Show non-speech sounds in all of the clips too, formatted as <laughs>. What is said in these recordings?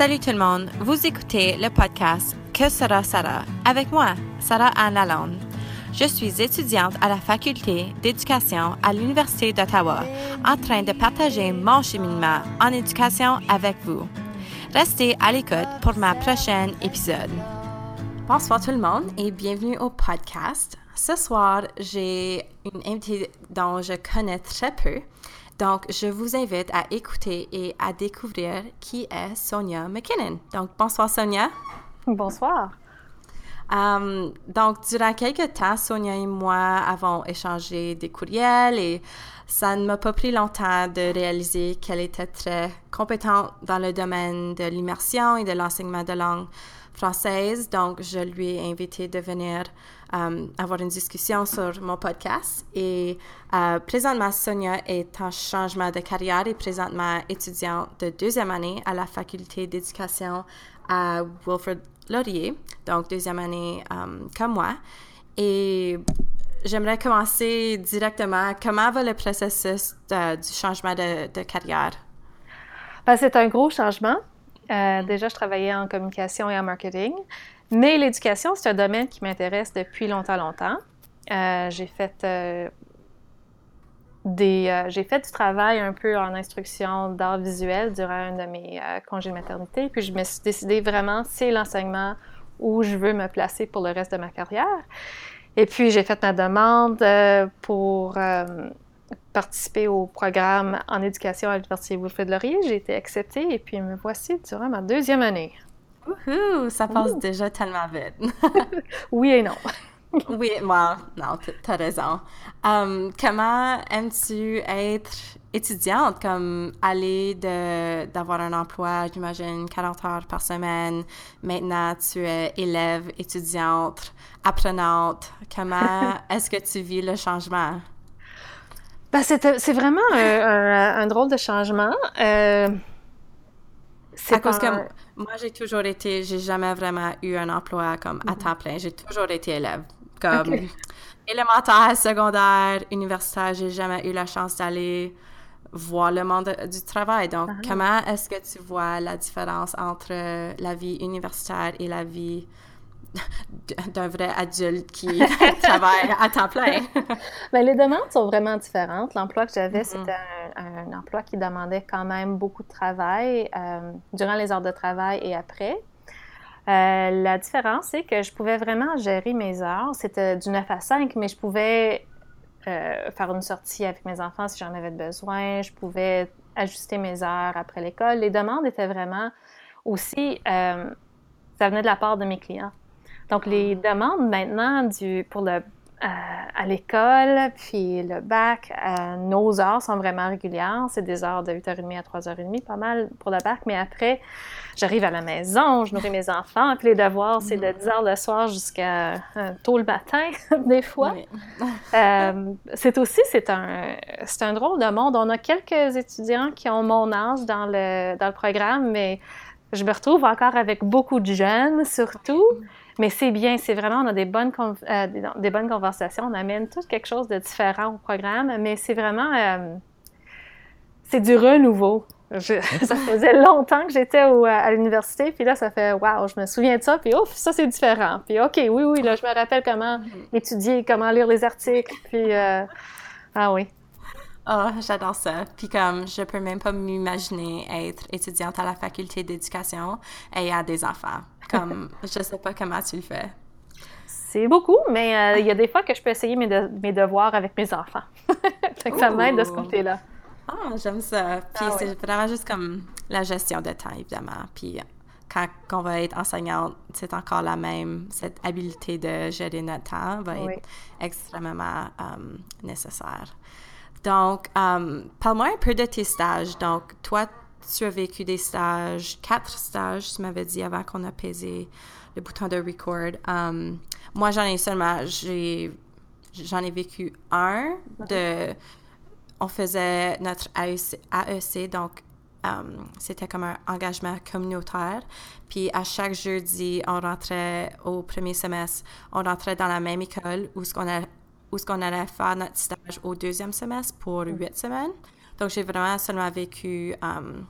Salut tout le monde, vous écoutez le podcast Que sera Sarah avec moi, Sarah Anne Lalonde. Je suis étudiante à la faculté d'éducation à l'Université d'Ottawa, en train de partager mon cheminement en éducation avec vous. Restez à l'écoute pour ma prochaine épisode. Bonsoir tout le monde et bienvenue au podcast. Ce soir, j'ai une invitée dont je connais très peu. Donc, je vous invite à écouter et à découvrir qui est Sonia McKinnon. Donc, bonsoir Sonia. Bonsoir. Um, donc, durant quelques temps, Sonia et moi avons échangé des courriels et ça ne m'a pas pris longtemps de réaliser qu'elle était très compétente dans le domaine de l'immersion et de l'enseignement de langue française. Donc, je lui ai invité de venir um, avoir une discussion sur mon podcast. Et uh, présentement, Sonia est en changement de carrière et présentement étudiante de deuxième année à la faculté d'éducation à Wilfrid Laurier, donc deuxième année um, comme moi. Et j'aimerais commencer directement. Comment va le processus de, du changement de, de carrière? Ben, c'est un gros changement. Euh, déjà, je travaillais en communication et en marketing, mais l'éducation, c'est un domaine qui m'intéresse depuis longtemps, longtemps. Euh, j'ai fait euh, euh, j'ai fait du travail un peu en instruction d'art visuel durant un de mes congés de maternité, puis je me suis décidé vraiment, c'est l'enseignement où je veux me placer pour le reste de ma carrière. Et puis, j'ai fait ma demande pour participer au programme en éducation à l'Université Wilfrid Laurier. J'ai été acceptée et puis me voici durant ma deuxième année. Wouhou! Ça passe Ouh. déjà tellement vite. <laughs> oui et non. <laughs> oui, moi, non, t'as raison. Um, comment aimes-tu être étudiante, comme aller d'avoir un emploi, j'imagine, 40 heures par semaine. Maintenant, tu es élève, étudiante, apprenante. Comment <laughs> est-ce que tu vis le changement? Ben, c'est vraiment un, un, un, drôle de changement. Euh, c'est cause que moi, j'ai toujours été, j'ai jamais vraiment eu un emploi comme à temps plein. J'ai toujours été élève. Comme okay. élémentaire, secondaire, universitaire, j'ai jamais eu la chance d'aller voir le monde du travail. Donc, ah. comment est-ce que tu vois la différence entre la vie universitaire et la vie <laughs> d'un vrai adulte qui <laughs> travaille à temps plein. <laughs> Bien, les demandes sont vraiment différentes. L'emploi que j'avais, mm -hmm. c'était un, un, emploi qui demandait quand même beaucoup de travail euh, durant les heures de travail et après. Euh, la différence, c'est que je pouvais vraiment gérer mes heures. C'était du 9 à 5, mais je pouvais euh, faire une sortie avec mes enfants si j'en avais besoin. Je pouvais ajuster mes heures après l'école. Les demandes étaient vraiment aussi, ça venait de la part de mes clients. Donc, les demandes maintenant du, pour le, euh, à l'école, puis le bac, euh, nos heures sont vraiment régulières. C'est des heures de 8h30 à 3h30, pas mal pour le bac. Mais après, j'arrive à la maison, je nourris mes enfants, puis les devoirs, c'est de 10h le soir jusqu'à euh, tôt le matin, <laughs> des fois. <laughs> C'est aussi, c'est un, c'est un drôle de monde. On a quelques étudiants qui ont mon âge dans le, dans le programme, mais je me retrouve encore avec beaucoup de jeunes, surtout. Mais c'est bien, c'est vraiment, on a des bonnes, euh, des, des, bonnes conversations, on amène tout quelque chose de différent au programme, mais c'est vraiment, euh, c'est du renouveau. Je, <laughs> ça faisait longtemps que j'étais à l'université, puis là, ça fait, waouh, je me souviens de ça, puis ouf, ça c'est différent. Puis OK, oui, oui, là, je me rappelle comment mm-hmm. étudier, comment lire les articles, puis, euh, ah oui. Oh, j'adore ça. Puis comme, je peux même pas m'imaginer être étudiante à la faculté d'éducation et à des enfants. Comme, <laughs> je sais pas comment tu le fais. C'est beaucoup, mais euh, il y a des fois que je peux essayer mes, de mes devoirs avec mes enfants. <laughs> fait que ça m'aide de ce côté-là. Ah, oh, j'aime ça. Puis ah, c'est ouais. vraiment juste comme la gestion de temps, évidemment. Puis quand on va être enseignante, c'est encore la même, cette habileté de gérer notre temps va oui. être extrêmement um, nécessaire. Donc, um, parle-moi un peu de tes stages. Donc, toi, tu as vécu des stages, quatre stages, tu m'avais dit avant qu'on a pesé le bouton de record. Um, moi, j'en ai seulement, j'ai, j'en ai vécu un de, on faisait notre AEC, AEC donc um, c'était comme un engagement communautaire. Puis à chaque jeudi, on rentrait au premier semestre, on rentrait dans la même école où ce qu'on a où ce qu'on allait faire notre stage au deuxième semestre pour huit semaines. Donc, j'ai vraiment seulement vécu um,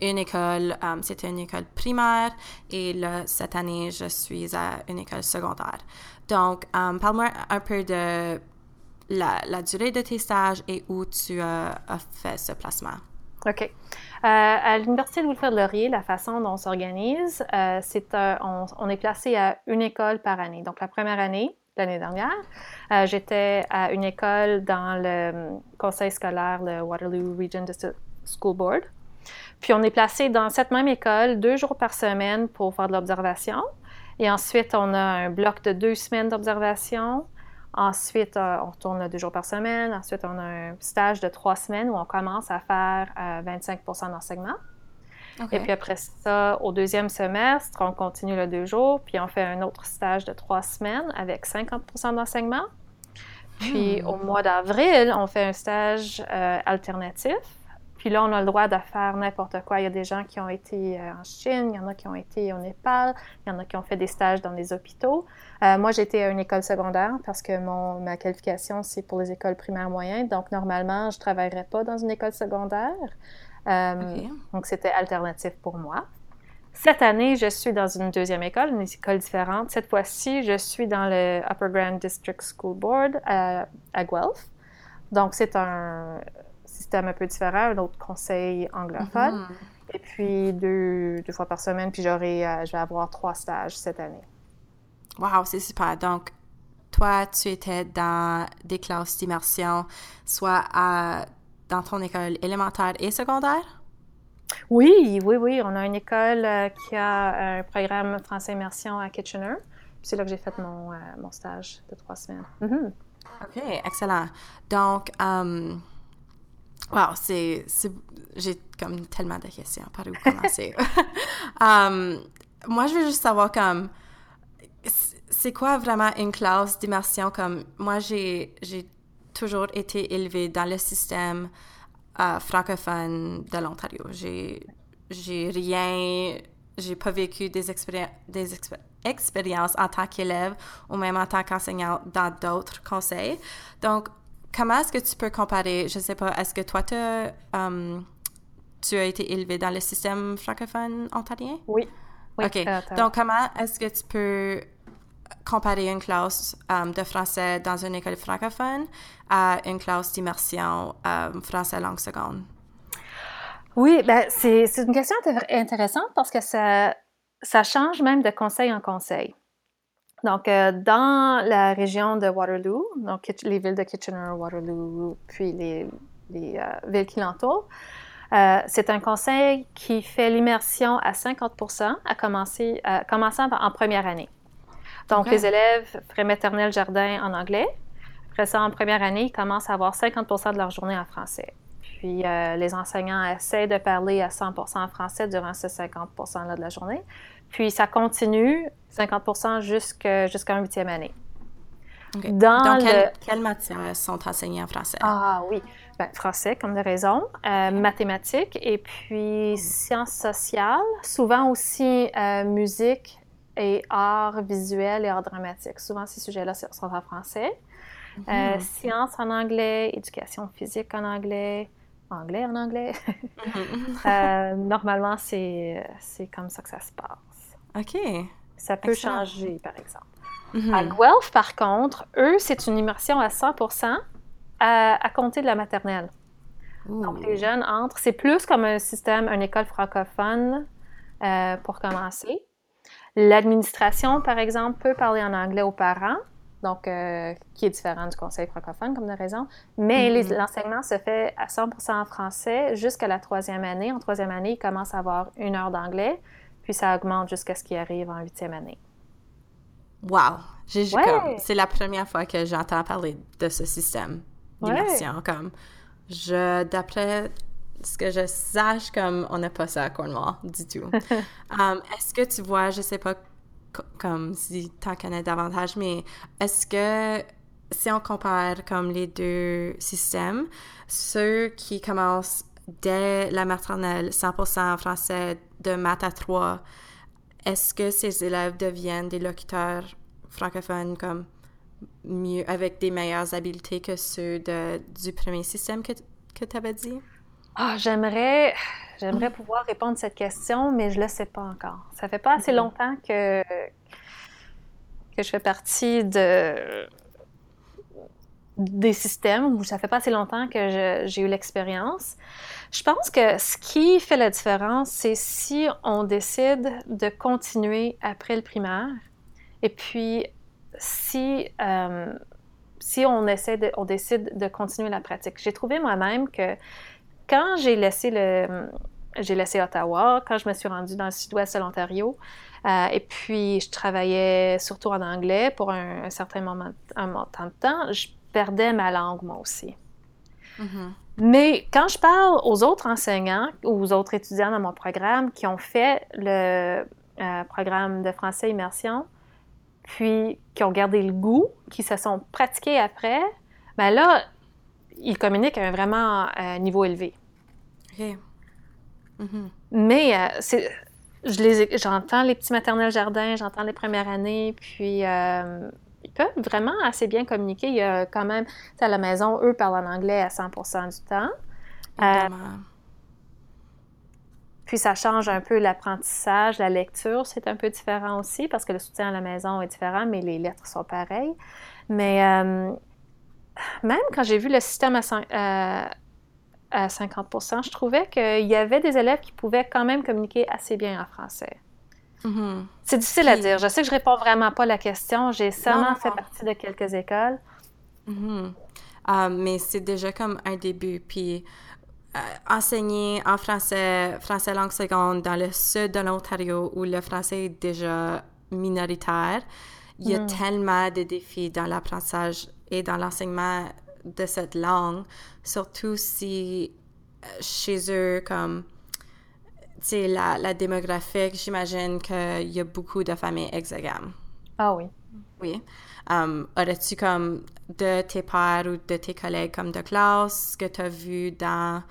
une école, c'était une école primaire et là, cette année, je suis à une école secondaire. Donc, parle-moi un peu de la, durée de tes stages et où tu as, fait ce placement. OK. Euh, à l'Université de Wilfrid-Laurier, la façon dont on s'organise, euh, c'est on, est placé à une école par année. Donc, la première année, l'année dernière, euh, j'étais à une école dans le conseil scolaire, le Waterloo Region District School Board. Puis, on est placé dans cette même école deux jours par semaine pour faire de l'observation. Et ensuite, on a un bloc de deux semaines d'observation. Ensuite, euh, on retourne deux jours par semaine. Ensuite, on a un stage de trois semaines où on commence à faire 25 euh, Et puis après ça, au deuxième semestre, on continue le deux jours, puis on fait un autre stage de trois semaines avec 50% d'enseignement. Puis hmm. au mois d'avril, on fait un stage euh, alternatif puis là, on a le droit de faire n'importe quoi. Il y a des gens qui ont été euh, en Chine, il y en a qui ont été au Népal, il y en a qui ont fait des stages dans les hôpitaux. Euh, moi, j'étais à une école secondaire parce que mon, ma qualification, c'est pour les écoles primaires moyennes. Donc, normalement, je ne travaillerais pas dans une école secondaire. Euh, donc, c'était alternatif pour moi. Cette année, je suis dans une deuxième école, une école différente. Cette fois-ci, je suis dans le Upper Grand District School Board à Guelph. Donc, c'est un, système un peu différent, un autre conseil anglophone. Mhm. Et puis deux, deux, fois par semaine, puis j'aurai, euh, je vais avoir trois stages cette année. Wow, c'est super. Donc, toi, tu étais dans des classes d'immersion, soit à, dans ton école élémentaire et secondaire? Oui, oui, oui. On a une école euh, qui a un programme français immersion à Kitchener. C'est là que j'ai fait mon, euh, mon, stage de trois semaines. Mhm. OK, excellent. Donc, um, Wow, c'est. J'ai comme tellement de questions. Par où commencer? um, <laughs> <laughs> moi, je veux juste savoir comme. C'est quoi vraiment une classe d'immersion? Comme moi, j'ai toujours été élevée dans le système euh, francophone de l'Ontario. J'ai rien. J'ai pas vécu des, des expériences en tant qu'élève ou même en tant qu'enseignante dans d'autres conseils. Donc, comment est-ce que tu peux comparer, je sais pas, est-ce que toi, um, tu as été élevé dans le système francophone ontarien? Oui. OK. Euh, Donc, comment est-ce que tu peux comparer une classe um, de français dans une école francophone à une classe d'immersion um, français langue seconde? Oui, ben, c'est une question intéressante parce que ça, ça change même de conseil en conseil. Donc, euh, dans la région de Waterloo, donc les villes de Kitchener, Waterloo, puis les, euh, villes qui l'entourent, euh, c'est un conseil qui fait l'immersion à 50% à commencer, commençant en première année. Donc, les élèves feraient maternelle jardin en anglais. Après ça, en première année, ils commencent à avoir 50 de leur journée en français. Puis, les enseignants essaient de parler à 100 en français durant ces 50 là de la journée. Puis ça continue 50 jusqu'à jusqu'en huitième année. Dans, quelles matières sont enseignées en français? Ah oui, ben, français comme de raison, euh, mathématiques et puis sciences sociales, souvent aussi euh, musique et art visuel et art dramatique. Souvent ces sujets-là sont en français. Euh, mhm. sciences en anglais, éducation physique en anglais, anglais en anglais. Mhm. <laughs> normalement, c'est comme ça que ça se passe. OK. Ça peut changer, par exemple. Mhm. À Guelph, par contre, eux, c'est une immersion à 100% à, compter de la maternelle. Donc, les jeunes entrent. C'est plus comme un système, une école francophone euh, pour commencer. L'administration, par exemple, peut parler en anglais aux parents, donc euh, qui est différent du conseil francophone, comme de raison. Mais mhm. l'enseignement se fait à 100 en français jusqu'à la troisième année. En troisième année, ils commencent à avoir une heure d'anglais puis ça augmente jusqu'à ce qu'il arrive en huitième année. Wow! C'est la première fois que j'entends parler de ce système d'immersion. Comme, je, d'après ce que je sache, comme, on n'a pas ça à Cornwall du tout. <laughs> Um, est-ce que tu vois, je sais pas comme si tu en connais davantage, mais est-ce que si on compare comme les deux systèmes, ceux qui commencent dès la maternelle 100% en français de maths à 3, est-ce que ces élèves deviennent des locuteurs francophones comme mieux, avec des meilleures habiletés que ceux de, du premier système que, que tu avais dit? Ah, j'aimerais, J'aimerais pouvoir répondre à cette question, mais je ne le sais pas encore. Ça fait pas assez longtemps que, que je fais partie de, des systèmes, ou ça fait pas assez longtemps que j'ai eu l'expérience. Je pense que ce qui fait la différence, c'est si on décide de continuer après le primaire, et puis si, euh, si on, essaie de, on décide de continuer la pratique. J'ai trouvé moi-même que quand j'ai laissé le j'ai laissé Ottawa, quand je me suis rendue dans le sud-ouest de l'Ontario, euh, et puis je travaillais surtout en anglais pour un, certain moment, un temps de temps, je perdais ma langue moi aussi. Mm-hmm. Mais quand je parle aux autres enseignants ou aux autres étudiants dans mon programme qui ont fait le euh, programme de français immersion, puis qui ont gardé le goût, qui se sont pratiqués après, ben là, ils communiquent à un vraiment euh, niveau élevé. OK. Mm-hmm. Mais euh, c'est, je les, j'entends les petits maternels jardins, j'entends les premières années, puis ils peuvent vraiment assez bien communiquer. Il y a quand même, à la maison, eux parlent en anglais à 100% du temps. Euh, puis ça change un peu l'apprentissage, la lecture, c'est un peu différent aussi parce que le soutien à la maison est différent, mais les lettres sont pareilles. Mais euh, même quand j'ai vu le système à, à 50 je trouvais qu'il y avait des élèves qui pouvaient quand même communiquer assez bien en français. Mm-hmm. C'est difficile à dire. Je sais que je réponds vraiment pas à la question. J'ai seulement fait partie de quelques écoles. Mm-hmm. Ah, mais c'est déjà comme un début. Puis euh, enseigner en français, français langue seconde dans le sud de l'Ontario où le français est déjà minoritaire, il y a mm. tellement de défis dans l'apprentissage et dans l'enseignement de cette langue, surtout si euh, chez eux, comme sais, la, la démographique, j'imagine qu'il y a beaucoup de familles exogames. Ah oui. Oui. Um, Aurais-tu comme de tes pères ou de tes collègues comme de classe que tu as vu dans,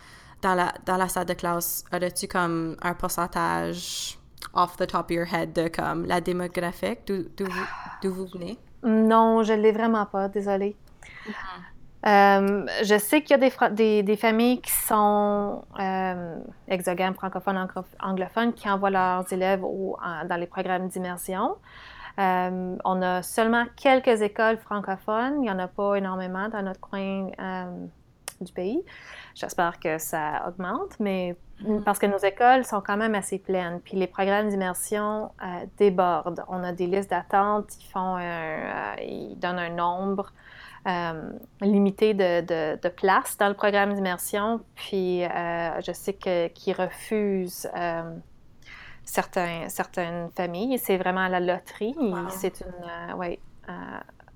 dans, la, dans la salle de classe, aurais-tu comme un pourcentage off the top of your head de comme la démographique d'où vous, vous, venez? Non, je ne l'ai vraiment pas, désolée. Mm-hmm. Euh, je sais qu'il y a des, des, familles qui sont euh, exogames, francophones, anglophones, qui envoient leurs élèves dans les programmes d'immersion. Euh, on a seulement quelques écoles francophones. Il n'y en a pas énormément dans notre coin du pays. J'espère que ça augmente, mais. Parce que nos écoles sont quand même assez pleines. Puis les programmes d'immersion débordent. On a des listes d'attente, ils font ils donnent un nombre euh, limité de, de, de, place dans le programme d'immersion. Puis euh, je sais qu'ils refusent euh, certains, certaines familles. C'est vraiment la loterie. C'est une, ouais,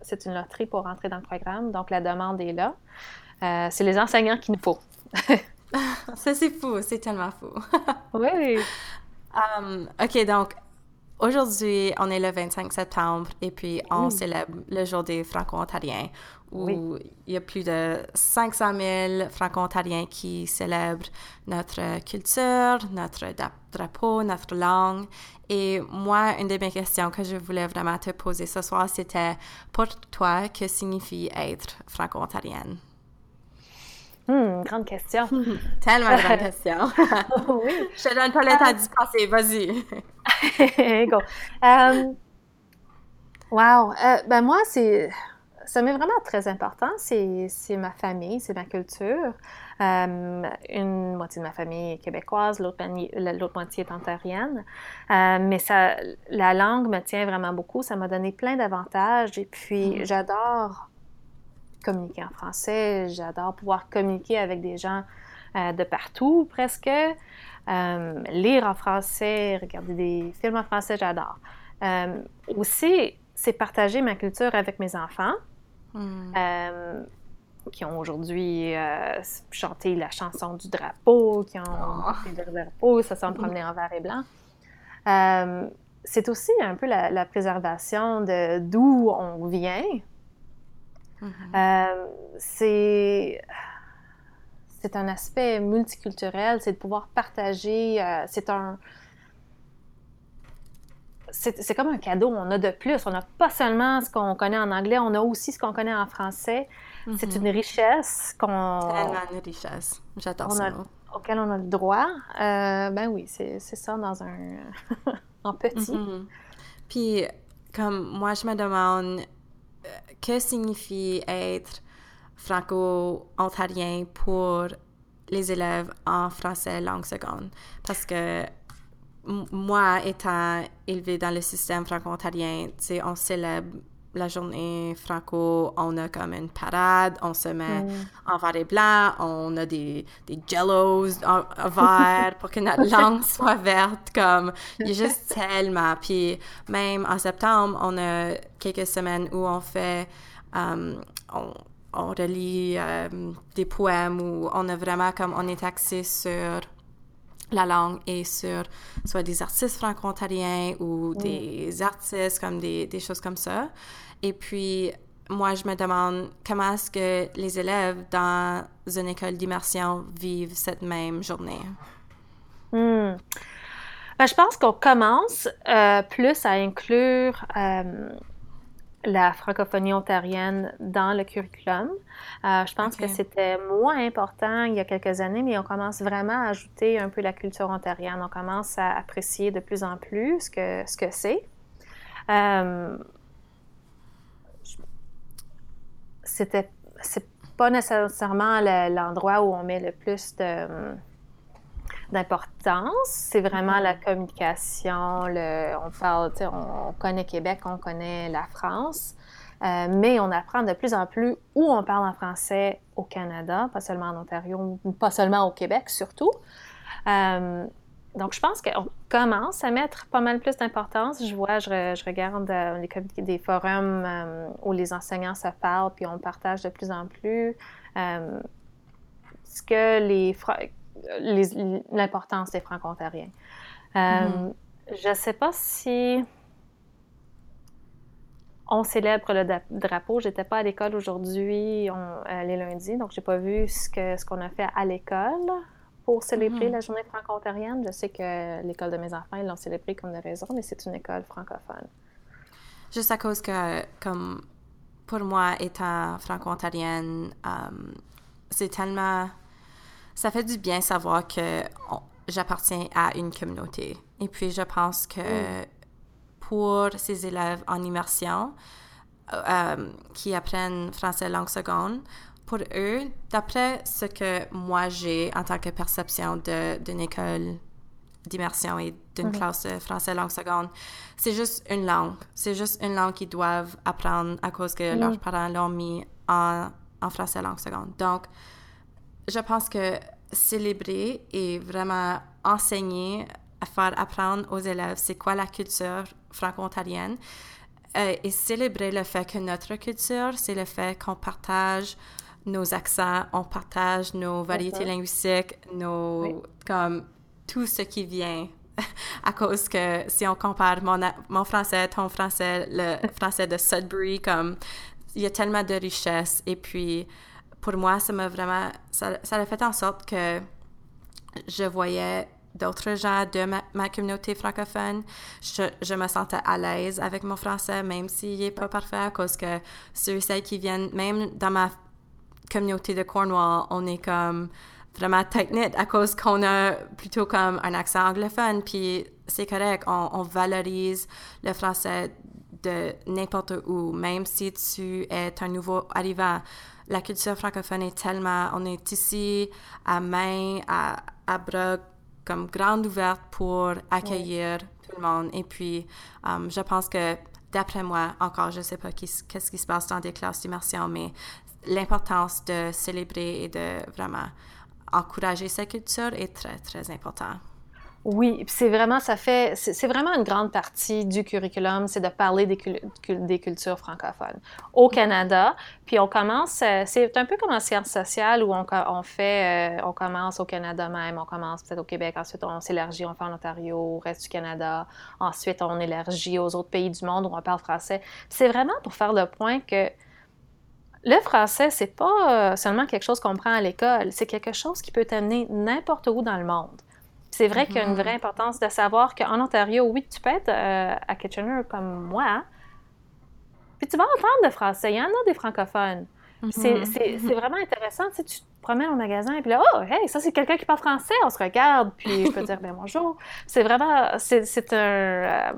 c'est une loterie pour entrer dans le programme. Donc la demande est là. c'est les enseignants qu'il nous faut. <laughs> <laughs> Ça, c'est fou. C'est tellement fou. <laughs> oui. Um, OK, donc Aujourd'hui, on est le 25 septembre et puis on célèbre le jour des Franco-Ontariens où il y a plus de 500 000 Franco-Ontariens qui célèbrent notre culture, notre drapeau, notre langue. Et moi, une de mes questions que je voulais vraiment te poser ce soir, c'était pour toi, que signifie être Franco-Ontarienne? Grande question. <laughs> Tellement grande <laughs> question. oui. Je te donne pas le temps d'y passer, vas-y. <laughs> Go. Um, wow. Euh, ben moi, c'est ça m'est vraiment très important. C'est ma famille, c'est ma culture. Um, une moitié de ma famille est québécoise, l'autre moitié est ontarienne. Euh, mais ça, la langue me tient vraiment beaucoup. Ça m'a donné plein d'avantages. Et puis, mm. j'adore communiquer en français, j'adore pouvoir communiquer avec des gens euh, de partout presque. Euh, lire en français, regarder des films en français, j'adore. Euh, aussi, c'est partager ma culture avec mes enfants. Hmm. qui ont aujourd'hui chanté la chanson du drapeau, qui ont oh. le drapeau, ça s'en promener en vert et blanc. c'est aussi un peu la, la préservation de d'où on vient, Euh, c'est c'est un aspect multiculturel, c'est de pouvoir partager, euh, c'est un... C'est comme un cadeau, on a de plus. On n'a pas seulement ce qu'on connaît en anglais, on a aussi ce qu'on connaît en français. C'est mm-hmm. une richesse qu'on... Tellement une richesse. J'adore ça. auquel on a le droit, euh, ben oui, c'est ça dans un... <laughs> en petit. Mm-hmm. Puis, comme moi, je me demande, que signifie être franco-ontarien pour les élèves en français langue seconde? Parce que moi, étant élevée dans le système franco-ontarien, on célèbre la journée franco, on a comme une parade, on se met mm. en vert et blanc, on a des, des jellos en, vert pour que <laughs> notre langue soit verte, comme, il y a juste <laughs> tellement. Puis même en septembre, on a quelques semaines où on fait, um, on, on, relit um, des poèmes où on a vraiment comme, on est axé sur la langue et sur soit des artistes franco-ontariens ou mm. des artistes comme des, des, choses comme ça. Et puis, moi, je me demande comment est-ce que les élèves dans une école d'immersion vivent cette même journée. Ben, je pense qu'on commence euh, plus à inclure euh, la francophonie ontarienne dans le curriculum. Euh, je pense que c'était moins important il y a quelques années, mais on commence vraiment à ajouter un peu la culture ontarienne. On commence à apprécier de plus en plus ce que ce que c'est. Euh, c'était c'est pas nécessairement l'endroit où on met le plus de d'importance. C'est vraiment la communication. Le, on parle, on, connaît Québec, on connaît la France, euh, mais on apprend de plus en plus où on parle en français au Canada, pas seulement en Ontario, pas seulement au Québec surtout. Euh, donc, je pense qu'on commence à mettre pas mal plus d'importance. Je vois, je, regarde euh, les des forums où les enseignants se parlent, puis on partage de plus en plus ce que les l'importance des franco-ontariens. Euh, mm-hmm. Je ne sais pas si on célèbre le drapeau. J'étais pas à l'école aujourd'hui, euh, les lundis, donc j'ai pas vu ce qu'on a fait à l'école pour célébrer mm-hmm. la journée franco-ontarienne. Je sais que l'école de mes enfants, ils l'ont célébré comme de raison, mais c'est une école francophone. Juste à cause que, comme pour moi, étant franco-ontarienne, euh, c'est tellement ça fait du bien savoir que j'appartiens à une communauté. Et puis, je pense que mm. pour ces élèves en immersion euh, qui apprennent français langue seconde, pour eux, d'après ce que moi j'ai en tant que perception d'une école d'immersion et d'une classe de français langue seconde, c'est juste une langue. C'est juste une langue qu'ils doivent apprendre à cause que leurs mm. parents l'ont mis en, en français langue seconde. Donc, je pense que célébrer et vraiment enseigner, à faire apprendre aux élèves c'est quoi la culture franco-ontarienne euh, et célébrer le fait que notre culture, c'est le fait qu'on partage nos accents, on partage nos variétés linguistiques, nos, comme tout ce qui vient <laughs> à cause que si on compare mon, mon français, ton français, le français de Sudbury, comme il y a tellement de richesse et puis pour moi, ça m'a vraiment. Ça, ça, a fait en sorte que je voyais d'autres gens de ma, communauté francophone. Je, je, me sentais à l'aise avec mon français, même s'il n'est pas parfait, à cause que ceux et celles qui viennent, même dans ma communauté de Cornwall, on est comme vraiment tight-knit à cause qu'on a plutôt comme un accent anglophone, puis c'est correct, on, on, valorise le français de n'importe où, même si tu es un nouveau arrivant la culture francophone est tellement, on est ici à main, à, à bras comme grande ouverte pour accueillir tout le monde. Et puis, um, je pense que d'après moi, encore, je ne sais pas qu'est-ce qui se passe dans des classes d'immersion, mais l'importance de célébrer et de vraiment encourager cette culture est très, très important. Oui, c'est vraiment, ça fait, c'est vraiment une grande partie du curriculum, c'est de parler des, cultures francophones au Canada. Puis on commence, euh, c'est un peu comme en sciences sociales où on, on fait, euh, on commence au Canada même, on commence peut-être au Québec, ensuite on s'élargit, on fait en Ontario, au reste du Canada, ensuite on élargit aux autres pays du monde où on parle français. C'est vraiment pour faire le point que le français, c'est pas euh, seulement quelque chose qu'on prend à l'école, c'est quelque chose qui peut t'amener n'importe où dans le monde. C'est vrai qu'il y a une mm-hmm. vraie importance de savoir qu'en Ontario, oui, tu peux être euh, à Kitchener comme moi, puis tu vas entendre le français. Il y en a des francophones. Mm-hmm. C'est vraiment intéressant. Tu, promène au magasin, et puis là, oh, hey, ça c'est quelqu'un qui parle français, on se regarde, puis je peux dire, ben bonjour. C'est vraiment, c'est un. Euh,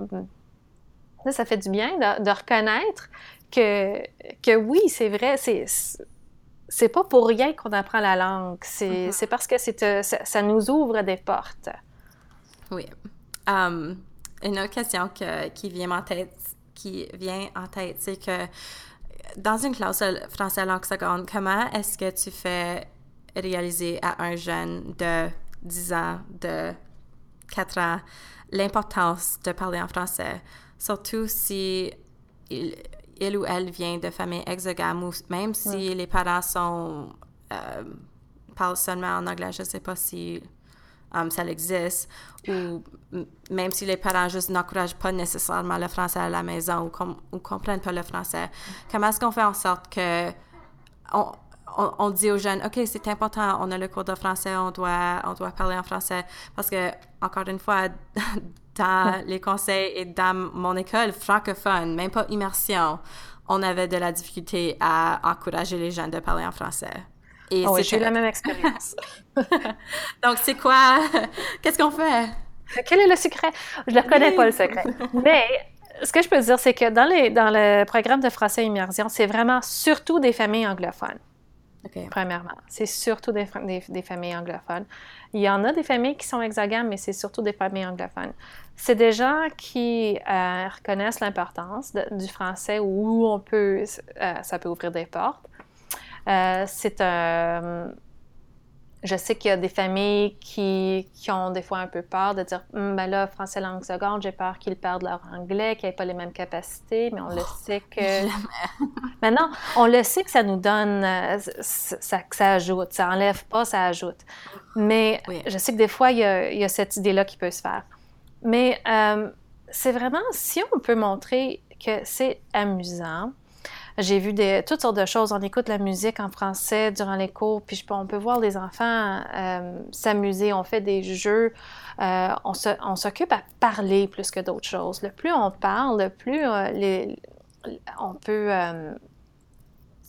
ça fait du bien de, reconnaître que, que oui, c'est vrai, c'est c'est pas pour rien qu'on apprend la langue. C'est mm-hmm. parce que c'est ça, nous ouvre des portes. Oui. Um, une autre question qui vient en tête, qui vient en tête, c'est que dans une classe français langue seconde, comment est-ce que tu fais réaliser à un jeune de 10 ans, de 4 ans, l'importance de parler en français, surtout si il, ou elle vient de famille exogame ou même si les parents sont euh, parlent seulement en anglais, je ne sais pas si um, ça existe, ou même si les parents juste n'encouragent pas nécessairement le français à la maison ou, com ou comprennent pas le français, comment est-ce qu'on fait en sorte que on, on, dit aux jeunes, OK, c'est important, on a le cours de français, on doit, on doit parler en français? Parce que, encore une fois, <laughs> dans les conseils et dans mon école francophone, même pas immersion, on avait de la difficulté à encourager les jeunes de parler en français. Et oh j'ai eu la même expérience. <laughs> Donc, c'est quoi? Qu'est-ce qu'on fait? Quel est le secret? Je ne connais pas, le secret. Mais ce que je peux dire, c'est que dans, les, dans le programme de français immersion, c'est vraiment surtout des familles anglophones. Premièrement, c'est surtout des, familles anglophones. Il y en a des familles qui sont hexagones, mais c'est surtout des familles anglophones. C'est des gens qui euh, reconnaissent l'importance du français où on peut, euh, ça peut ouvrir des portes. Euh, c'est un je sais qu'il y a des familles qui, ont des fois un peu peur de dire hum, ben là, français langue seconde, j'ai peur qu'ils perdent leur anglais, qu'ils n'aient pas les mêmes capacités, mais on le oh, sait que. Maintenant, on le sait que ça nous donne. Euh, ça, que ça ajoute. Ça enlève pas, ça ajoute. Mais je sais que des fois, il y a, cette idée-là qui peut se faire. Mais euh, c'est vraiment, si on peut montrer que c'est amusant, j'ai vu des, toutes sortes de choses. On écoute la musique en français durant les cours, puis je, on peut voir les enfants euh, s'amuser. On fait des jeux. Euh, on s'occupe à parler plus que d'autres choses. Le plus on parle, le plus euh, les, on peut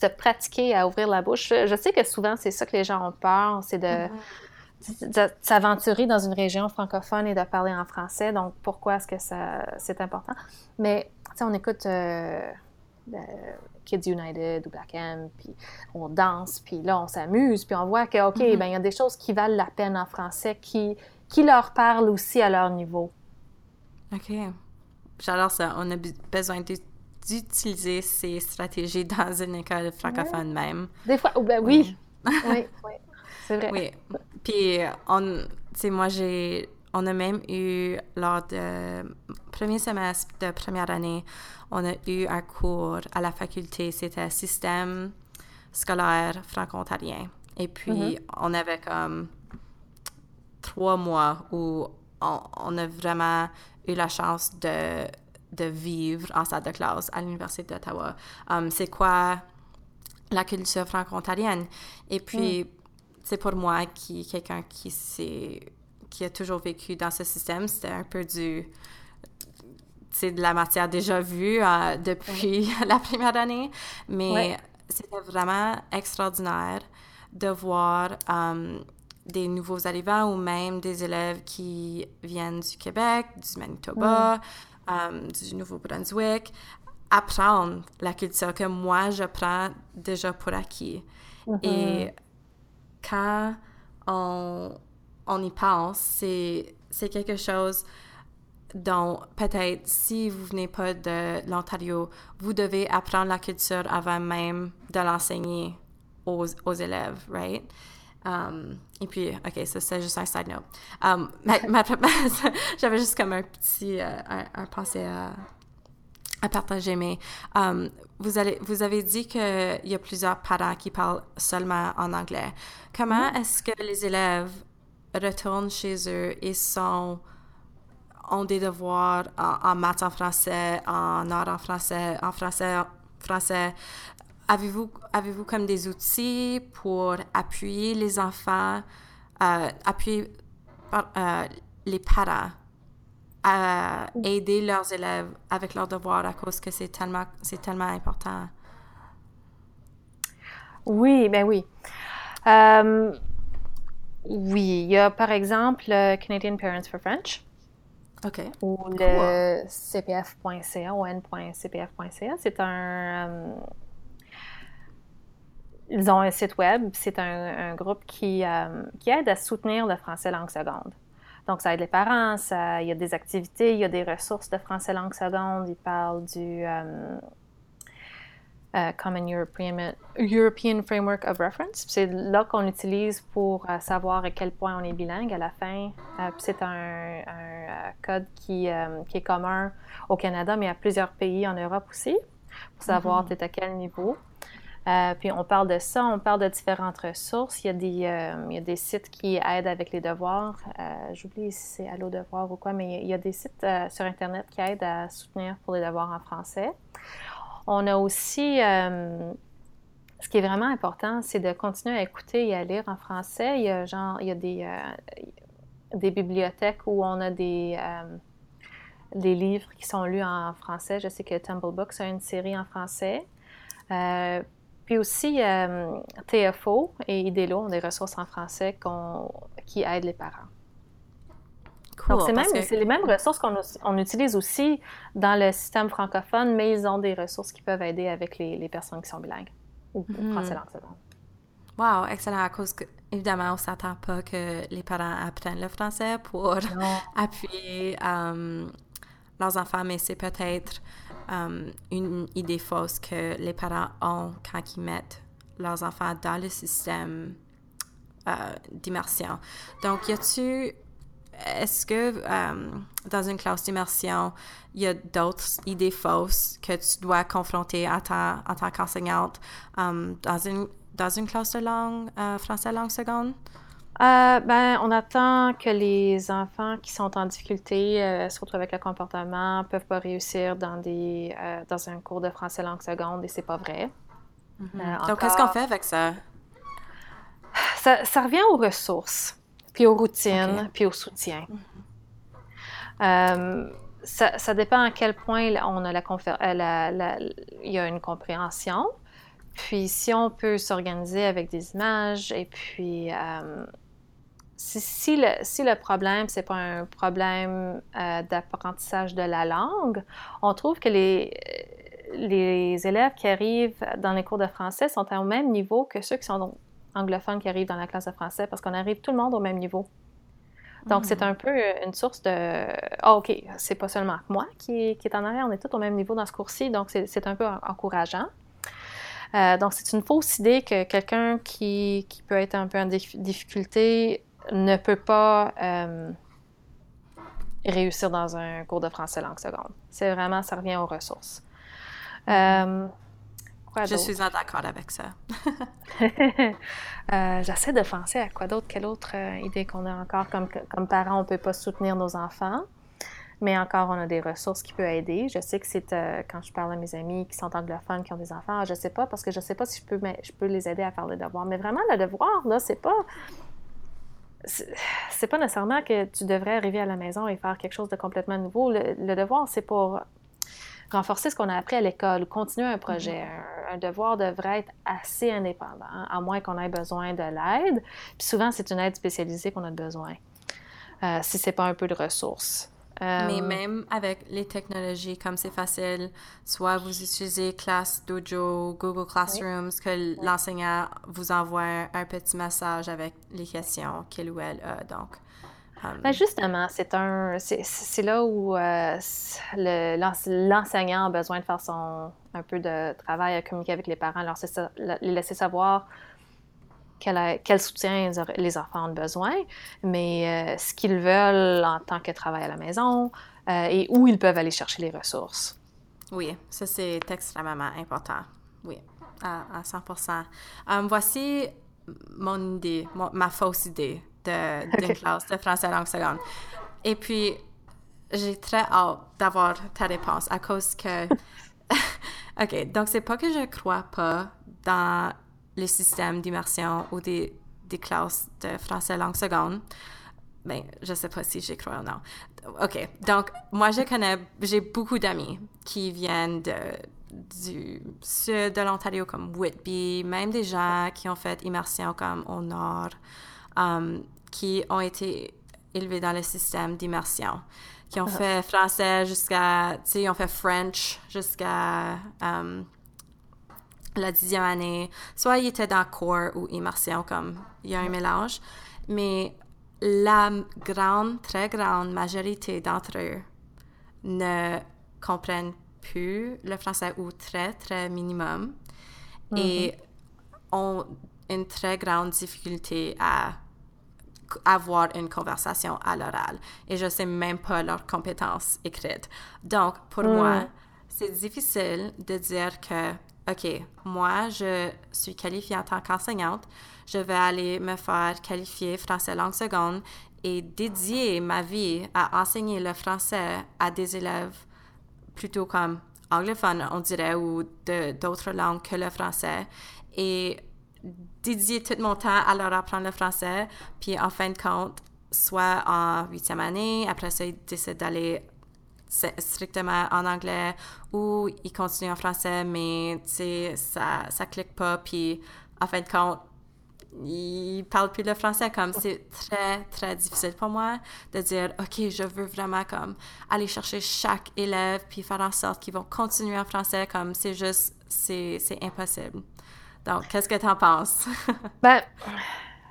se pratiquer à ouvrir la bouche. Je sais que souvent, c'est ça que les gens ont peur, c'est de, mm-hmm. s'aventurer dans une région francophone et de parler en français. Donc, pourquoi est-ce que ça, c'est important? Mais, tu sais, on écoute Kids United ou Black M, puis on danse, puis là, on s'amuse, puis on voit que, OK, mm-hmm. ben il y a des choses qui valent la peine en français, qui, qui leur parlent aussi à leur niveau. OK. J'adore ça. On a besoin d'utiliser ces stratégies dans une école francophone même. Des fois, ben oui. oui, oui. C'est vrai. Oui. Puis, on, moi, j'ai on a même eu, lors du premier semestre de première année, on a eu un cours à la faculté, c'était système scolaire franco-ontarien. Et puis, mm-hmm. on avait comme trois mois où on, a vraiment eu la chance de, de, vivre en salle de classe à l'Université d'Ottawa. Um, c'est quoi la culture franco-ontarienne? Et puis, mm. c'est pour moi qui quelqu'un qui qui a toujours vécu dans ce système, c'était un peu du de la matière déjà vue euh, depuis <laughs> la première année, mais c'était vraiment extraordinaire de voir euh, des nouveaux arrivants ou même des élèves qui viennent du Québec, du Manitoba, euh, du Nouveau-Brunswick, apprendre la culture que moi, je prends déjà pour acquis. Mm-hmm. Et quand on, on y pense, c'est quelque chose donc, peut-être, si vous venez pas de l'Ontario, vous devez apprendre la culture avant même de l'enseigner aux, aux, élèves, right? Um, et puis, OK, ça, c'est juste un side note. Um, <laughs> <laughs> J'avais juste comme un petit euh, un, pensée à, à, partager, mais um, vous, allez, vous avez dit qu'il y a plusieurs parents qui parlent seulement en anglais. Comment mm-hmm. est-ce que les élèves retournent chez eux et sont ont des devoirs en, maths en français, en art en français, en français, français. Avez-vous avez -vous comme des outils pour appuyer les enfants, euh, appuyer euh, les parents à aider leurs élèves avec leurs devoirs à cause que c'est tellement, tellement important? Oui, ben oui. Oui, il y a par exemple le Canadian Parents for French. OK. Ou le cpf.ca, on.cpf.ca. C'est un. ils ont un site web. C'est un, groupe qui, qui aide à soutenir le français langue seconde. Donc, ça aide les parents, ça, il y a des activités, il y a des ressources de français langue seconde. Ils parlent du euh, euh, Common European, European, Framework of Reference. C'est là qu'on utilise pour euh, savoir à quel point on est bilingue à la fin. c'est un, code qui, qui, est commun au Canada, mais à plusieurs pays en Europe aussi, pour savoir mm à quel niveau. Euh, puis on parle de ça, on parle de différentes ressources. Il y a des, euh, il y a des sites qui aident avec les devoirs. Euh, j'oublie si c'est Allo Devoir ou quoi, mais il y a des sites sur Internet qui aident à soutenir pour les devoirs en français. On a aussi, ce qui est vraiment important, c'est de continuer à écouter et à lire en français. Il y a, genre, il y a des, des bibliothèques où on a des des livres qui sont lus en français. Je sais que Tumble Books a une série en français. Puis aussi, euh, TFO et IDELO ont des ressources en français qui aident les parents. Donc, c'est, les mêmes ressources qu'on utilise aussi dans le système francophone, mais ils ont des ressources qui peuvent aider avec les, personnes qui sont bilingues ou mm-hmm. français langue seconde. Wow, excellent. À cause que, évidemment, on ne s'attend pas que les parents apprennent le français pour <laughs> appuyer euh, leurs enfants, mais c'est peut-être euh, une idée fausse que les parents ont quand ils mettent leurs enfants dans le système euh, d'immersion. Donc, y a-tu est-ce que euh, dans une classe d'immersion, il y a d'autres idées fausses que tu dois confronter en tant, en tant qu'enseignante dans, une, dans une classe de langue, français langue seconde? Euh, ben, on attend que les enfants qui sont en difficulté, euh, surtout avec le comportement, peuvent pas réussir dans des euh, dans un cours de français langue seconde et c'est pas vrai. Mm-hmm. Donc, qu'est-ce qu'on fait avec ça? ça? revient aux ressources, puis aux routines, puis au soutien. Mm-hmm. ça, ça, dépend à quel point on a la, la, il y a une compréhension. Puis si on peut s'organiser avec des images et puis si, le, si le problème, c'est pas un problème euh, d'apprentissage de la langue, on trouve que les, les élèves qui arrivent dans les cours de français sont au même niveau que ceux qui sont anglophones qui arrivent dans la classe de français parce qu'on arrive tout le monde au même niveau. Donc, c'est hmm. un peu une source de Ah, OK, c'est pas seulement moi qui, qui, est en arrière, on est tous au même niveau dans ce cours-ci, donc c'est un peu encourageant. Euh, donc, c'est une fausse idée que quelqu'un qui, qui, peut être un peu en difficulté ne peut pas euh, réussir dans un cours de français langue seconde. C'est vraiment, ça revient aux ressources. Euh, je suis en d'accord avec ça. <laughs> Euh, j'essaie de penser à quoi d'autre, quelle autre idée qu'on a encore comme, comme parents, on ne peut pas soutenir nos enfants. Mais encore, on a des ressources qui peuvent aider. Je sais que c'est quand je parle à mes amis qui sont anglophones, qui ont des enfants, je ne sais pas parce que je ne sais pas si je peux, mais je peux les aider à faire le devoir. Mais vraiment, le devoir, là, c'est pas c'est pas nécessairement que tu devrais arriver à la maison et faire quelque chose de complètement nouveau. Le, devoir, c'est pour renforcer ce qu'on a appris à l'école ou continuer un projet. Mm-hmm. un, devoir devrait être assez indépendant, à moins qu'on ait besoin de l'aide. Puis souvent, c'est une aide spécialisée qu'on a besoin, euh, si c'est pas un peu de ressources. Mais euh, même avec les technologies, comme c'est facile, soit vous utilisez Class Dojo, Google Classrooms, que l'enseignant vous envoie un petit message avec les questions qu'il ou elle a. Donc, ben justement, c'est un, c'est là où euh, l'enseignant a besoin de faire son un peu de travail à communiquer avec les parents, leur les laisser savoir quel, soutien les enfants ont besoin, mais euh, ce qu'ils veulent en tant que travail à la maison euh, et où ils peuvent aller chercher les ressources. Oui, ça c'est extrêmement important. Oui, à, 100 um, Voici mon idée, ma fausse idée d'une classe de français langue seconde. Et puis, j'ai très hâte d'avoir ta réponse à cause que. <laughs> OK, donc c'est pas que je crois pas dans le système d'immersion ou des, des, classes de français langue seconde. Ben, je sais pas si j'y crois ou non. OK. Donc, moi, je connais, j'ai beaucoup d'amis qui viennent de, du sud de l'Ontario comme Whitby, même des gens qui ont fait immersion comme au nord, um, qui ont été élevés dans le système d'immersion, qui ont ah. fait français jusqu'à, tu sais, ils ont fait French jusqu'à um, la dixième année. Soit ils étaient dans cours ou immersion, comme il y a un mélange, mais la grande, très grande majorité d'entre eux ne comprennent plus le français ou très, très minimum et mm-hmm. ont une très grande difficulté à avoir une conversation à l'oral. Et je sais même pas leurs compétences écrites. Donc, pour mm. moi, c'est difficile de dire que, OK, moi, je suis qualifiée en tant qu'enseignante, je vais aller me faire qualifier français langue seconde et dédier ma vie à enseigner le français à des élèves plutôt comme anglophones, on dirait, ou d'autres langues que le français. Et dédier tout mon temps à leur apprendre le français, puis en fin de compte, soit en huitième année, après ça, ils décident d'aller strictement en anglais ou ils continuent en français, mais ça, ça clique pas, puis en fin de compte, ils parlent plus le français comme c'est très très difficile pour moi de dire ok je veux vraiment comme aller chercher chaque élève puis faire en sorte qu'ils vont continuer en français comme c'est juste c'est impossible donc qu'est-ce que tu en penses? <laughs> Ben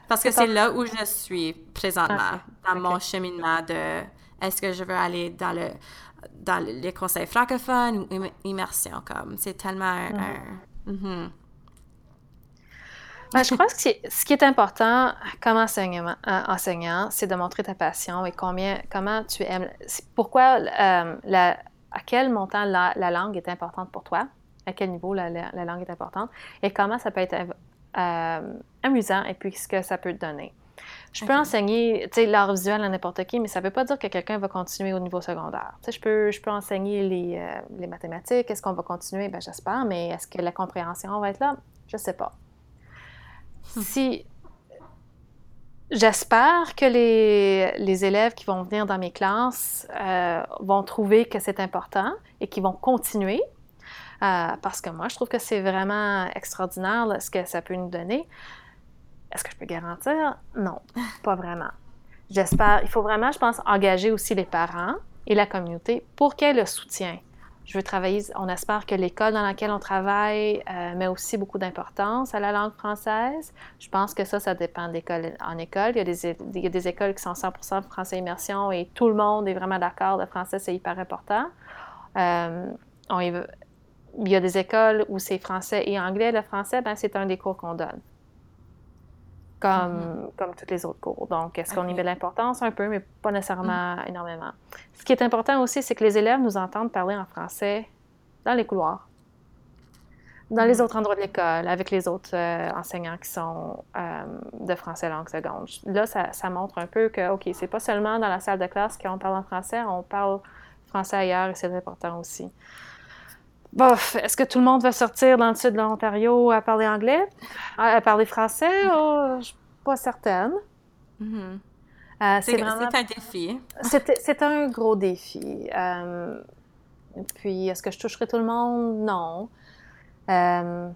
parce que c'est là où je suis présentement ah, dans mon cheminement de est-ce que je veux aller dans le dans les conseils francophones ou immersion comme c'est tellement un, mm-hmm. Ben, je crois que ce qui est important comme enseignant, euh, enseignant c'est de montrer ta passion et combien, comment tu aimes. Pourquoi, euh, la, à quel montant la, langue est importante pour toi, à quel niveau la, langue est importante et comment ça peut être euh, amusant et puis ce que ça peut te donner. Je peux enseigner l'art visuel à n'importe qui, mais ça ne veut pas dire que quelqu'un va continuer au niveau secondaire. je peux, je peux enseigner les, les mathématiques. Est-ce qu'on va continuer? Ben, J'espère, mais est-ce que la compréhension va être là? Je ne sais pas si j'espère que les, élèves qui vont venir dans mes classes euh, vont trouver que c'est important et qu'ils vont continuer, euh, parce que moi, je trouve que c'est vraiment extraordinaire ce que ça peut nous donner. Est-ce que je peux garantir? Non, <laughs> pas vraiment. J'espère, il faut vraiment, je pense, engager aussi les parents et la communauté pour qu'elle le soutien je veux travailler, on espère que l'école dans laquelle on travaille euh, met aussi beaucoup d'importance à la langue française. Je pense que ça, ça dépend d'école en école. Il y, a des, il y a des écoles qui sont 100% français immersion et tout le monde est vraiment d'accord, le français, c'est hyper important. Euh, il y a des écoles où c'est français et anglais. Le français, ben, c'est un des cours qu'on donne comme, mm-hmm. comme tous les autres cours. Donc, est-ce qu'on y met de l'importance? Un peu, mais pas nécessairement mm. énormément. Ce qui est important aussi, c'est que les élèves nous entendent parler en français dans les couloirs, dans les mm. autres endroits de l'école, avec les autres euh, enseignants qui sont euh, de français langue seconde. Là, ça, ça, montre un peu que, OK, c'est pas seulement dans la salle de classe qu'on parle en français, on parle français ailleurs et c'est important aussi. Bof, est-ce que tout le monde va sortir dans le sud de l'Ontario à parler anglais, à, parler français? Oh, je ne suis pas certaine. Mm-hmm. Euh, c'est un défi. C'est un gros défi. Euh, puis, est-ce que je toucherai tout le monde? Non. Euh,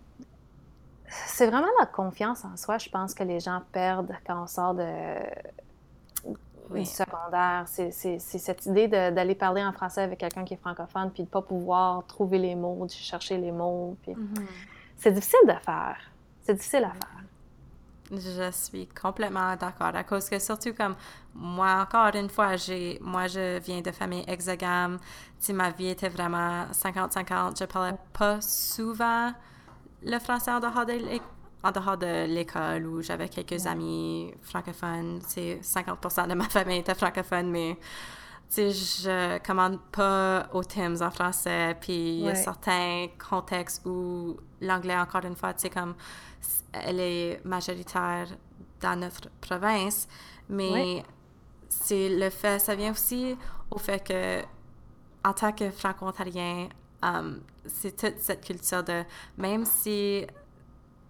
c'est vraiment la confiance en soi, je pense, que les gens perdent quand on sort de, oui. secondaire. C'est cette idée d'aller parler en français avec quelqu'un qui est francophone, puis de ne pas pouvoir trouver les mots, de chercher les mots. Puis... Mm-hmm. C'est difficile de faire. C'est difficile à faire. Je suis complètement d'accord. À cause que surtout comme moi, encore une fois, j'ai, moi, je viens de famille hexagame. Si ma vie était vraiment 50-50, je parlais pas souvent le français en dehors de en dehors de l'école où j'avais quelques amis francophones. C'est 50% de ma <laughs> famille était francophone, mais je commande pas aux Tims en français. Puis il y a certains contextes où l'anglais, encore une fois, tu comme elle est majoritaire dans notre province, mais c'est le fait, ça vient aussi au fait que en tant que franco-ontarien, um, c'est toute cette culture de même si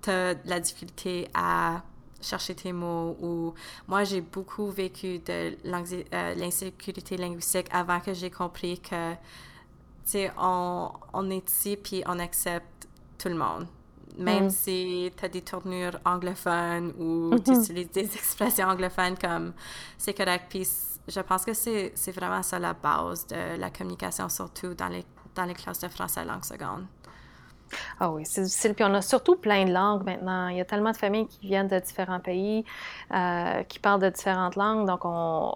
tu as la difficulté à chercher tes mots ou moi j'ai beaucoup vécu de euh, l'insécurité linguistique avant que j'ai compris que sais, on, on est ici, puis on accepte tout le monde. Même mm. si tu as des tournures anglophones ou mm-hmm. tu utilises des <laughs> expressions anglophones comme c'est correct. Puis je pense que c'est vraiment ça la base de la communication, surtout dans les, dans les classes de français langue seconde. Ah oui, c'est difficile. Puis on a surtout plein de langues maintenant. Il y a tellement de familles qui viennent de différents pays, euh, qui parlent de différentes langues. Donc, on,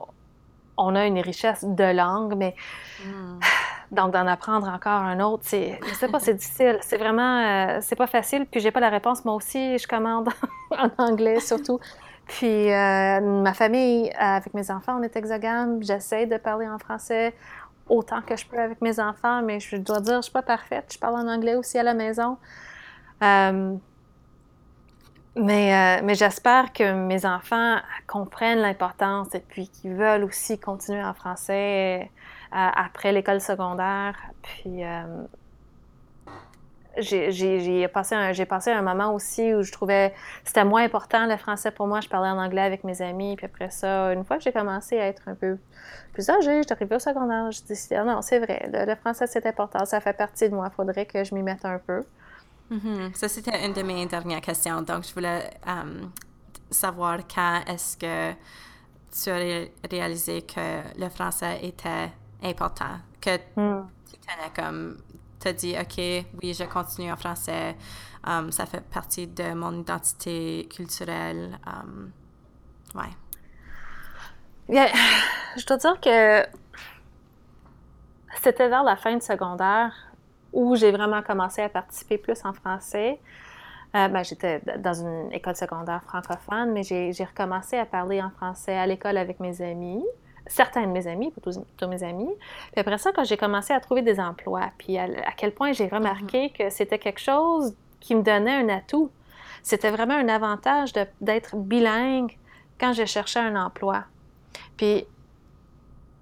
on a une richesse de langues, mais hmm. <sighs> donc d'en apprendre encore un autre, c'est, je sais pas, c'est difficile. C'est vraiment, euh, c'est pas facile. Puis j'ai pas la réponse. Moi aussi, je commande <laughs> en anglais surtout. Puis euh, ma famille, avec mes enfants, on est hexagone. J'essaie de parler en français autant que je peux avec mes enfants, mais je dois dire, je suis pas parfaite. Je parle en anglais aussi à la maison. Euh, mais, euh, mais j'espère que mes enfants comprennent l'importance et puis qu'ils veulent aussi continuer en français euh, après l'école secondaire. J'ai passé, un, passé un moment aussi où je trouvais c'était moins important le français pour moi. Je parlais en anglais avec mes amis. Puis après ça, une fois que j'ai commencé à être un peu plus âgée, j'étais arrivée au secondaire, je décidé, ah non, c'est vrai, le, français c'est important, ça fait partie de moi. Il faudrait que je m'y mette un peu. Mm-hmm. Ça, c'était une de mes dernières questions. Donc, je voulais euh, savoir quand est-ce que tu as réalisé que le français était important, que mm. tu tenais comme as dit, OK, oui, je continue en français. Um, ça fait partie de mon identité culturelle. Um, ouais. je dois dire que c'était vers la fin de secondaire où j'ai vraiment commencé à participer plus en français. Euh, ben, j'étais dans une école secondaire francophone, mais j'ai recommencé à parler en français à l'école avec mes amis certains de mes amis, pas tous, mes amis. Puis après ça, quand j'ai commencé à trouver des emplois, puis à, quel point j'ai remarqué mm-hmm. que c'était quelque chose qui me donnait un atout. C'était vraiment un avantage d'être bilingue quand je cherchais un emploi. Puis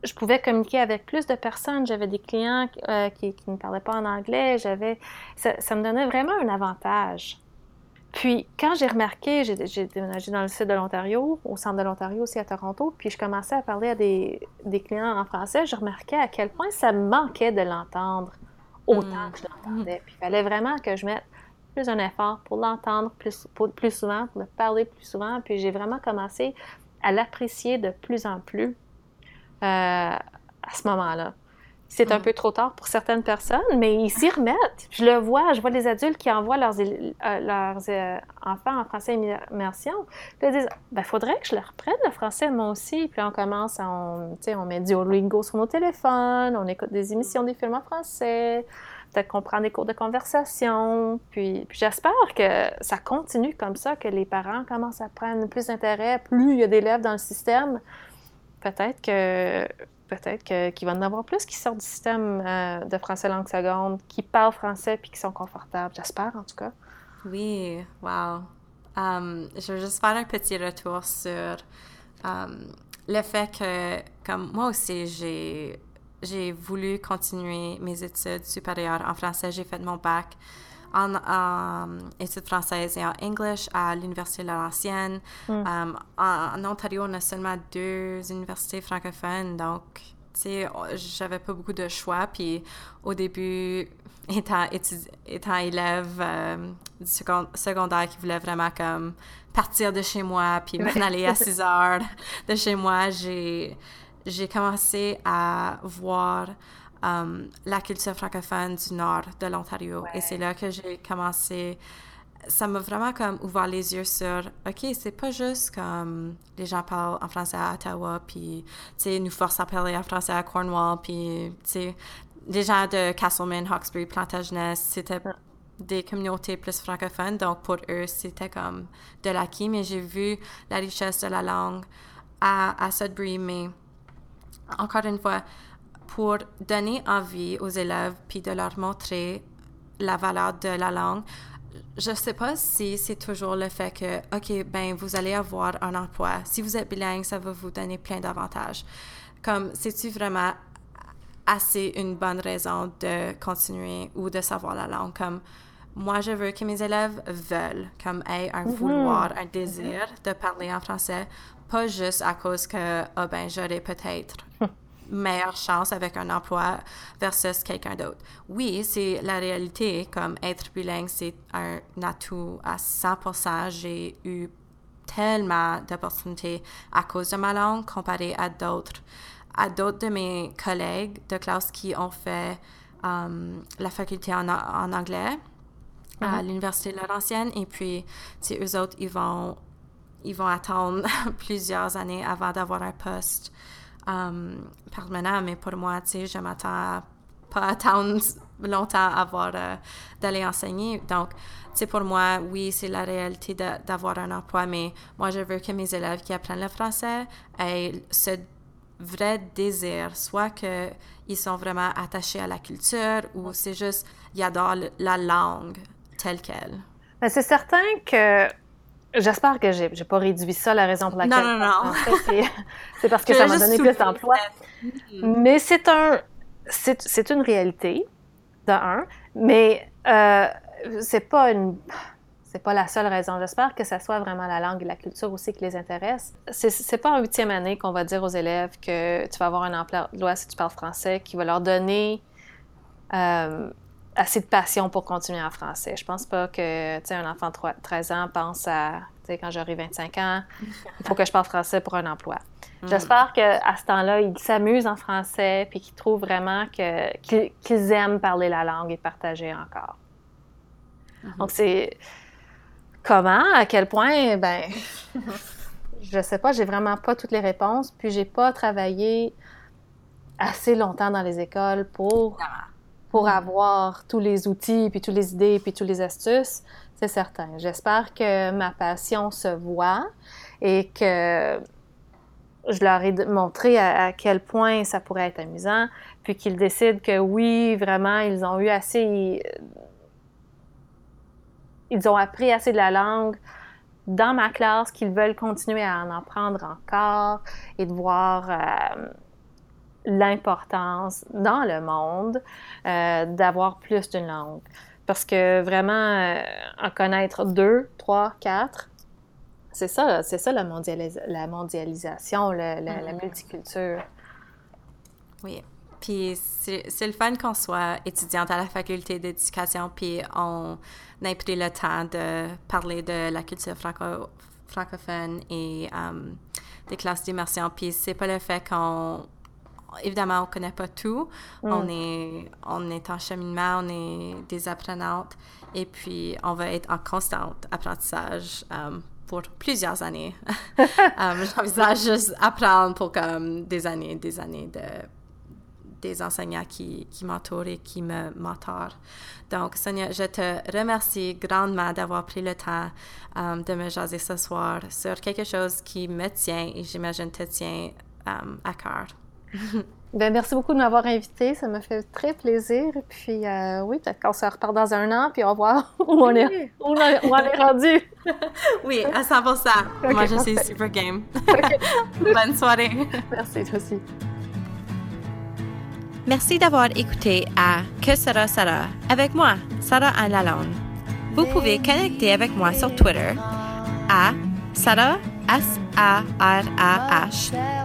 je pouvais communiquer avec plus de personnes. J'avais des clients euh, qui, ne parlaient pas en anglais. J'avais, ça, me donnait vraiment un avantage. Puis, quand j'ai remarqué, j'ai déménagé dans le sud de l'Ontario, au centre de l'Ontario aussi à Toronto, puis je commençais à parler à des, clients en français, je remarquais à quel point ça me manquait de l'entendre autant mm. que je l'entendais. Puis, il fallait vraiment que je mette plus un effort pour l'entendre plus, plus souvent, pour le parler plus souvent. Puis, j'ai vraiment commencé à l'apprécier de plus en plus euh, à ce moment-là. C'est un mm. peu trop tard pour certaines personnes, mais ils s'y remettent. Je le vois, je vois des adultes qui envoient leurs, euh, leurs euh, enfants en français immersion. Puis ils disent ben, faudrait que je leur reprenne le français moi aussi. Puis on commence, à, on, on met du Duolingo sur nos téléphones, on écoute des émissions, des films en français, peut-être qu'on prend des cours de conversation. Puis, puis j'espère que ça continue comme ça, que les parents commencent à prendre plus d'intérêt, plus il y a d'élèves dans le système. Peut-être que peut-être qu'il va y en avoir plus qui sortent du système euh, de français langue seconde, qui parlent français puis qui sont confortables. J'espère, en tout cas. Oui, wow. Um, je veux juste faire un petit retour sur um, le fait que, comme moi aussi, j'ai, j'ai voulu continuer mes études supérieures en français. J'ai fait mon bac en, études françaises et en English à l'Université Laurentienne. Mm. Um, en, Ontario, on a seulement deux universités francophones, donc, tu sais, j'avais pas beaucoup de choix. Puis au début, <laughs> étant, étant élève euh, du secondaire qui voulait vraiment comme partir de chez moi, puis m'en aller à 6 <laughs> heures de chez moi, j'ai j'ai commencé à voir Um, la culture francophone du nord de l'Ontario. Et c'est là que j'ai commencé. Ça m'a vraiment comme ouvert les yeux sur, OK, c'est pas juste comme les gens parlent en français à Ottawa, puis, tu sais, nous forcent à parler en français à Cornwall, puis, tu sais, les gens de Castleman, Hawkesbury, Plantagenet, c'était des communautés plus francophones, donc pour eux, c'était comme de l'acquis, mais j'ai vu la richesse de la langue à, à Sudbury, mais encore une fois, pour donner envie aux élèves puis de leur montrer la valeur de la langue. Je ne sais pas si c'est toujours le fait que, OK, ben, vous allez avoir un emploi. Si vous êtes bilingue, ça va vous donner plein d'avantages. Comme, c'est-tu vraiment assez une bonne raison de continuer ou de savoir la langue? Comme, moi, je veux que mes élèves veulent, comme aient un mm-hmm. vouloir, un désir de parler en français, pas juste à cause que, ah ben, j'aurais peut-être <laughs> meilleure chance avec un emploi versus quelqu'un d'autre. Oui, c'est la réalité, comme être bilingue, c'est un atout à 100%. J'ai eu tellement d'opportunités à cause de ma langue comparé à d'autres à d'autres de mes collègues de classe qui ont fait um, la faculté en, en anglais à uh-huh. l'université Laurentienne et puis eux autres ils vont ils vont attendre <laughs> plusieurs années avant d'avoir un poste um, permanent mais pour moi tu sais je m'attends pas attendre longtemps avant euh, d'aller enseigner donc c'est pour moi, oui, c'est la réalité d'avoir un emploi, mais moi, je veux que mes élèves qui apprennent le français aient ce vrai désir, soit qu'ils sont vraiment attachés à la culture ou c'est juste, ils adorent la langue telle qu'elle. Mais c'est certain que J'espère que j'ai, n'ai pas réduit ça la raison pour laquelle. Non, non, non. <laughs> c'est parce que ça m'a donné plus d'emplois. Mais c'est un, c'est, une réalité, de un. Mais euh, c'est pas une c'est pas la seule raison. J'espère que ça soit vraiment la langue et la culture aussi qui les intéresse. C'est pas en huitième année qu'on va dire aux élèves que tu vas avoir un emploi si tu parles français qui va leur donner euh, assez de passion pour continuer en français. Je pense pas que un enfant de 13 ans pense à quand j'aurai 25 ans, il faut que je parle français pour un emploi. Mm. J'espère qu'à ce temps-là, ils s'amusent en français puis qu'ils trouvent vraiment qu'ils aiment parler la langue et partager encore. Mhm. Donc, c'est comment, à quel point, ben, je sais pas, j'ai vraiment pas toutes les réponses, puis j'ai pas travaillé assez longtemps dans les écoles pour, pour avoir tous les outils, puis toutes les idées, puis toutes les astuces, c'est certain. J'espère que ma passion se voit et que je leur ai montré à, quel point ça pourrait être amusant, puis qu'ils décident que oui, vraiment, ils ont eu assez ils ont appris assez de la langue dans ma classe qu'ils veulent continuer à en apprendre encore et de voir euh, l'importance dans le monde euh, d'avoir plus d'une langue. Parce que vraiment, euh, en connaître deux, trois, quatre, c'est ça, c'est ça la, la mondialisation, la mm-hmm. multiculture. Oui. Puis c'est le fun qu'on soit étudiante à la faculté d'éducation, puis on a pris le temps de parler de la culture franco francophone et um, des classes d'immersion. Puis c'est pas le fait qu'on évidemment, on connaît pas tout. Mm. On, est, on est en cheminement, on est des apprenantes et puis on va être en constant apprentissage um, pour plusieurs années. um, <laughs> J'envisage juste apprendre pour comme des années, des années de des enseignants qui, qui m'entourent et qui me mentorent. Donc, Sonia, je te remercie grandement d'avoir pris le temps um, de me jaser ce soir sur quelque chose qui me tient et j'imagine te tient um, à cœur. <laughs> ben, merci beaucoup de m'avoir invité. Ça me fait très plaisir. Puis, euh, oui, peut-être qu'on se repart dans un an, puis on va voir <laughs> où on est, où on, est rendu. <laughs> oui, à 100 Moi, je suis super game. Bonne soirée. Merci, toi aussi. Merci d'avoir écouté à Que sera Sarah avec moi, Sarah Anne Lalonde. Vous pouvez connecter avec moi sur Twitter à Sarah S-A-R-A-H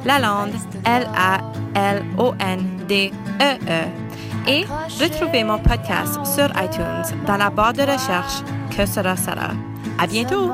Lalonde L-A-L-O-N-D-E-E -E, et retrouvez mon podcast sur iTunes dans la barre de recherche Que sera Sarah. À bientôt!